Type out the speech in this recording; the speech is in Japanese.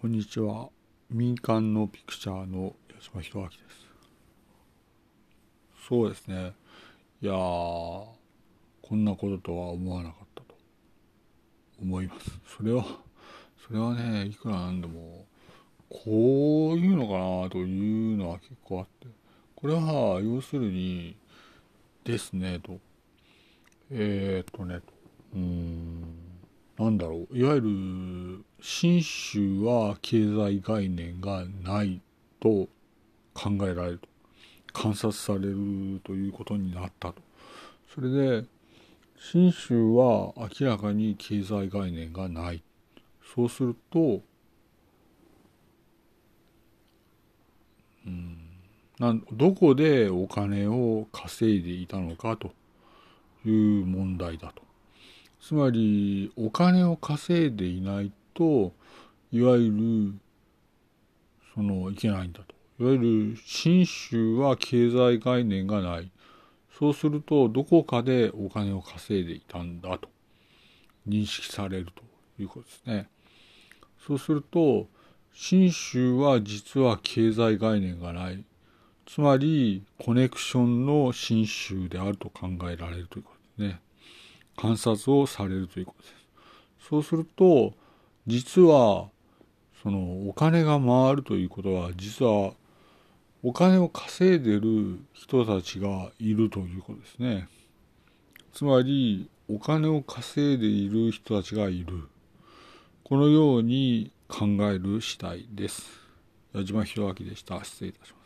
こんにちは。民間のピクチャーの矢島博明です。そうですね。いやー、こんなこととは思わなかったと思います。それは、それはね、いくらなんでも、こういうのかなというのは結構あって、これは要するに、ですね、と。えー、っとね、うーん、なんだろう。いわゆる、信州は経済概念がないと考えられると。観察されるということになったと。それで、信州は明らかに経済概念がない。そうすると、うん、なんどこでお金を稼いでいたのかという問題だと。つまり、お金を稼いでいないと、いわゆる、その、いけないんだと。いわゆる、信州は経済概念がない。そうすると、どこかでお金を稼いでいたんだと認識されるということですね。そうすると、信州は実は経済概念がない。つまり、コネクションの信州であると考えられるということですね。観察をされるということです。そうすると、実は、そのお金が回るということは、実はお金を稼いでる人たちがいるということですね。つまり、お金を稼いでいる人たちがいる。このように考える次第です。矢島弘明でした。失礼いたします。